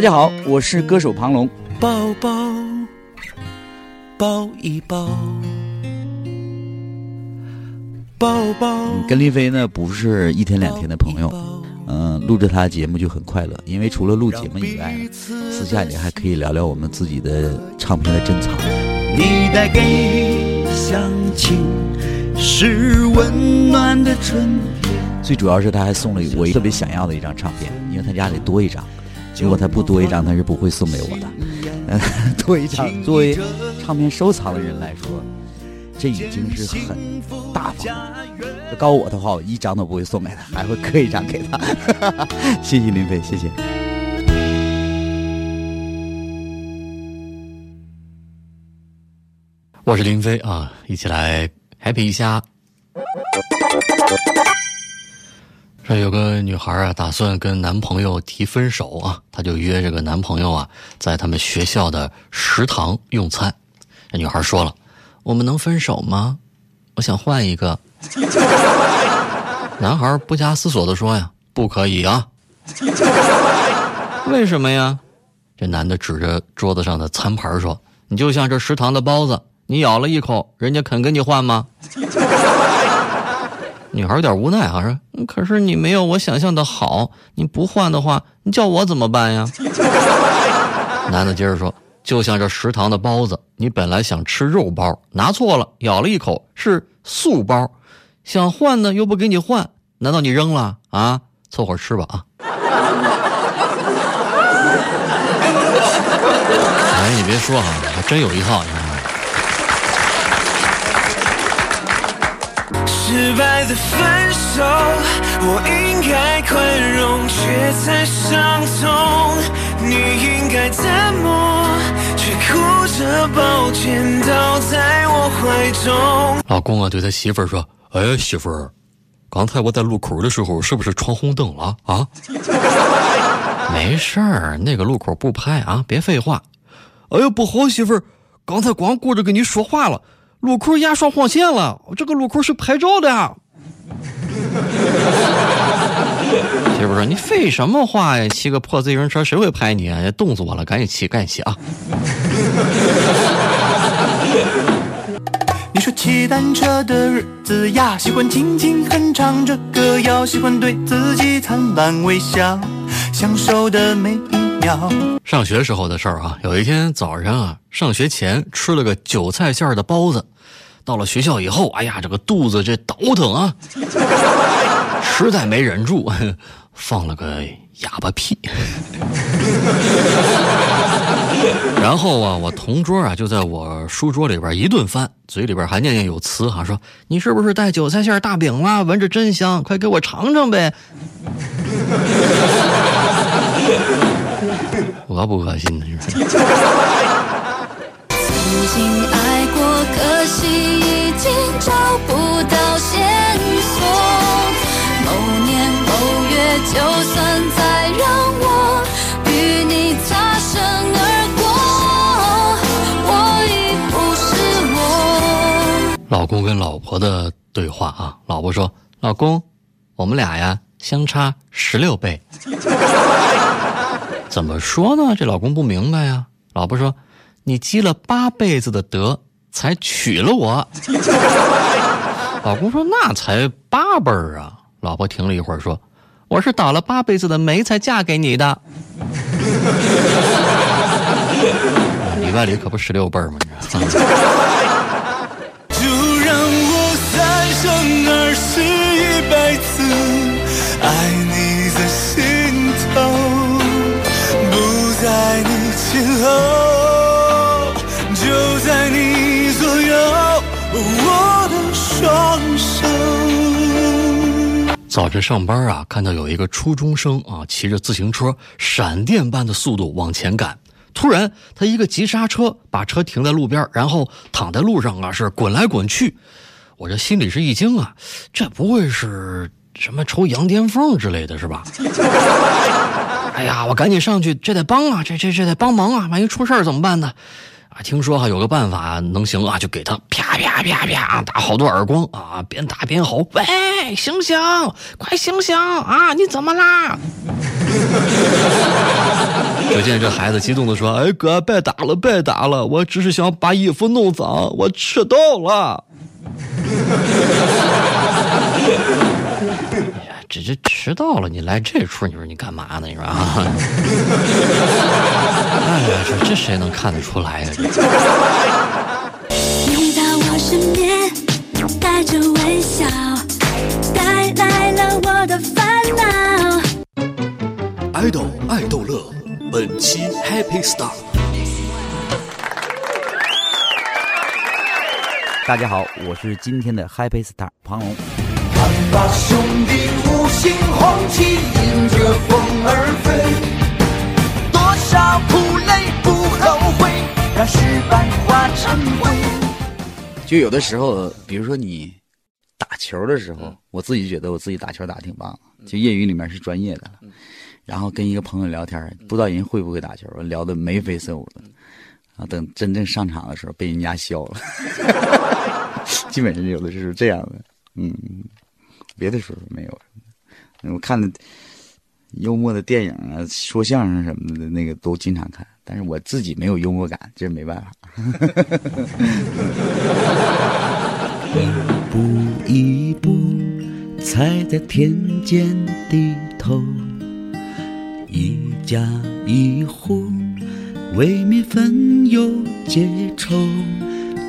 大家好，我是歌手庞龙。抱抱，抱一抱，抱抱。跟林飞呢不是一天两天的朋友，嗯，录着他节目就很快乐，因为除了录节目以外，私下里还可以聊聊我们自己的唱片的珍藏。你带给乡亲是温暖的春天。最主要是他还送了我特别想要的一张唱片，因为他家里多一张，如果他不多一张，他是不会送给我的。嗯，多一张，作为唱片收藏的人来说，这已经是很大方。要告我的话，我一张都不会送给他，还会刻一张给他。谢谢林飞，谢谢。我是林飞啊，一起来 happy 一下。这有个女孩啊，打算跟男朋友提分手啊，她就约这个男朋友啊，在他们学校的食堂用餐。这女孩说了：“我们能分手吗？我想换一个。”男孩不加思索的说：“呀，不可以啊！为什么呀？”这男的指着桌子上的餐盘说：“你就像这食堂的包子，你咬了一口，人家肯跟你换吗？”女孩有点无奈啊，说：“可是你没有我想象的好，你不换的话，你叫我怎么办呀？” 男的接着说：“就像这食堂的包子，你本来想吃肉包，拿错了，咬了一口是素包，想换呢又不给你换，难道你扔了啊？凑合吃吧啊！” 哎，你别说啊，还真有一套。失败的分手，我应该宽容，却在伤痛。你应该怎么，却哭着抱歉倒在我怀中。老公啊，对他媳妇儿说：“哎，媳妇儿，刚才我在路口的时候，是不是闯红灯了啊？”没事儿，那个路口不拍啊，别废话。哎呦，不好，媳妇儿，刚才光顾着跟你说话了。路口压双黄线了，这个路口是拍照的。媳妇说：“你废什么话呀？骑个破自行车谁会拍你啊？冻死我了！赶紧骑，赶紧骑啊！” 你说骑单车的日子呀，喜欢轻轻哼唱着歌谣，喜欢对自己灿烂微笑，享受的每一秒。上学时候的事儿啊，有一天早上啊，上学前吃了个韭菜馅的包子，到了学校以后，哎呀，这个肚子这倒腾啊，实在没忍住，放了个哑巴屁。然后啊，我同桌啊就在我书桌里边一顿翻，嘴里边还念念有词哈，说你是不是带韭菜馅大饼了？闻着真香，快给我尝尝呗。恶不恶心呢？曾经爱过，可惜已经找不到线索。某年某月，就算再让我与你擦身而过，我已不是我。老公跟老婆的对话啊，老婆说：“老公，我们俩呀相差十六倍。”怎么说呢？这老公不明白呀。老婆说：“你积了八辈子的德，才娶了我。”老公说：“那才八辈儿啊。”老婆停了一会儿说：“我是倒了八辈子的霉才嫁给你的。”里外里可不十六辈儿吗？你知道早晨上班啊，看到有一个初中生啊，骑着自行车，闪电般的速度往前赶。突然，他一个急刹车，把车停在路边，然后躺在路上啊，是滚来滚去。我这心里是一惊啊，这不会是什么抽羊癫疯之类的是吧？哎呀，我赶紧上去，这得帮啊，这这这得帮忙啊，万一出事怎么办呢？啊，听说哈有个办法能行啊，就给他啪啪啪啪打好多耳光啊，边打边吼：“喂，醒醒，快醒醒啊！你怎么啦？”这可见这孩子激动的说：“哎哥，别打 了，别打了，我只是想把衣服弄脏，我迟到了。”这这迟到了，你来这出，你说你干嘛呢？你说啊？哎呀，这这谁能看得出来呀？你到我身边，带着微笑，带来了我的烦恼。爱豆爱逗乐，本期 Happy Star。大家好，我是今天的 Happy Star 庞龙。把兄弟五星红旗迎着风儿飞，多少苦累不后悔，让失败化成灰。就有的时候，比如说你打球的时候，我自己觉得我自己打球打得挺棒，就业余里面是专业的了。然后跟一个朋友聊天，不知道人会不会打球，聊得眉飞色舞的。啊，等真正上场的时候，被人家笑了。基本上有的是这样的，嗯。别的时候没有，我看的幽默的电影啊，说相声什么的，那个都经常看。但是我自己没有幽默感，这没办法。一 步一步踩在田间地头，一家一户为民分忧解愁，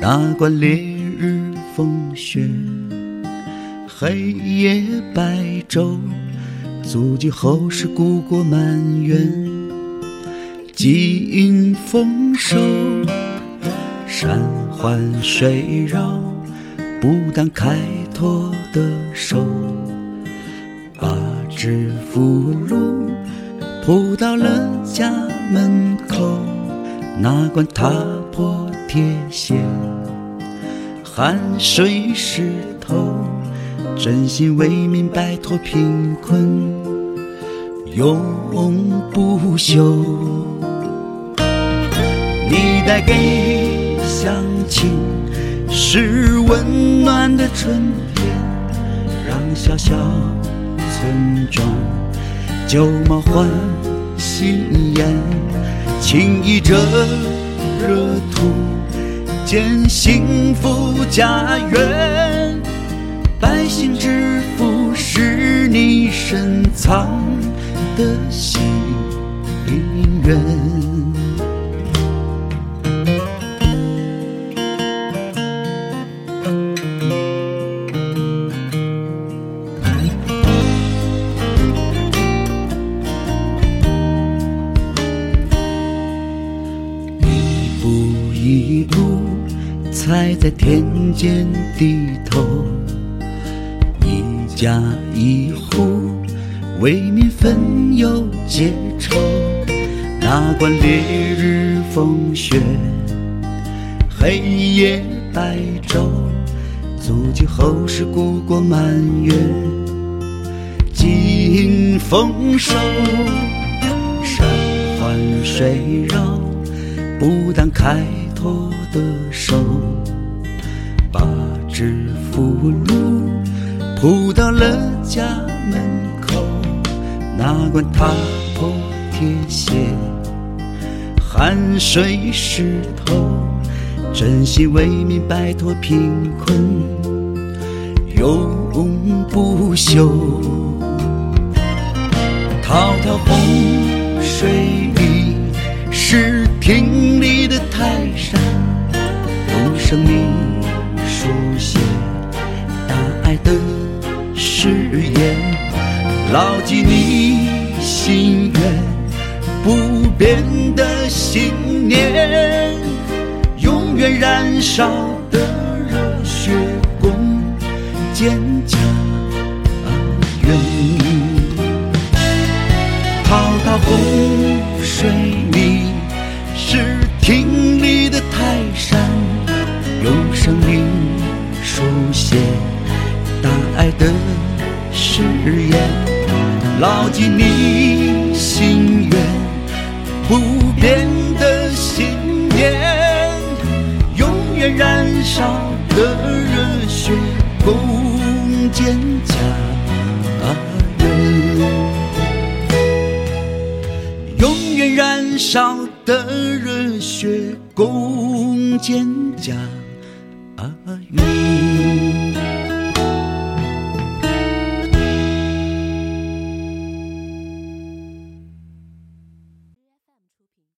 哪管烈日风雪。黑夜白昼，足迹后世故国满园，几云丰收，山环水绕，不当开拓的手，把致富路铺到了家门口，哪管踏破铁鞋，汗水湿透。真心为民，摆脱贫困，永不休。你带给乡亲是温暖的春天，让小小村庄旧貌换新颜，情谊这热土，建幸福家园。百姓之福是你深藏的心愿。一步一步踩在田间地头。家一户为民分忧解愁，哪管烈日风雪，黑夜白昼，足迹后世故国满月，尽丰收。山环水绕，不当开拓的手，把致富路。铺到了家门口，哪管踏破铁鞋，汗水湿透，真心为民，摆脱贫困，永不休。滔滔洪远燃烧的热血，共建家园。滔滔洪水里，是挺立的泰山，用生命书写大爱的。誓言，牢记你心愿，不燃烧的热血，共建家园。永远燃烧的热血共建家园，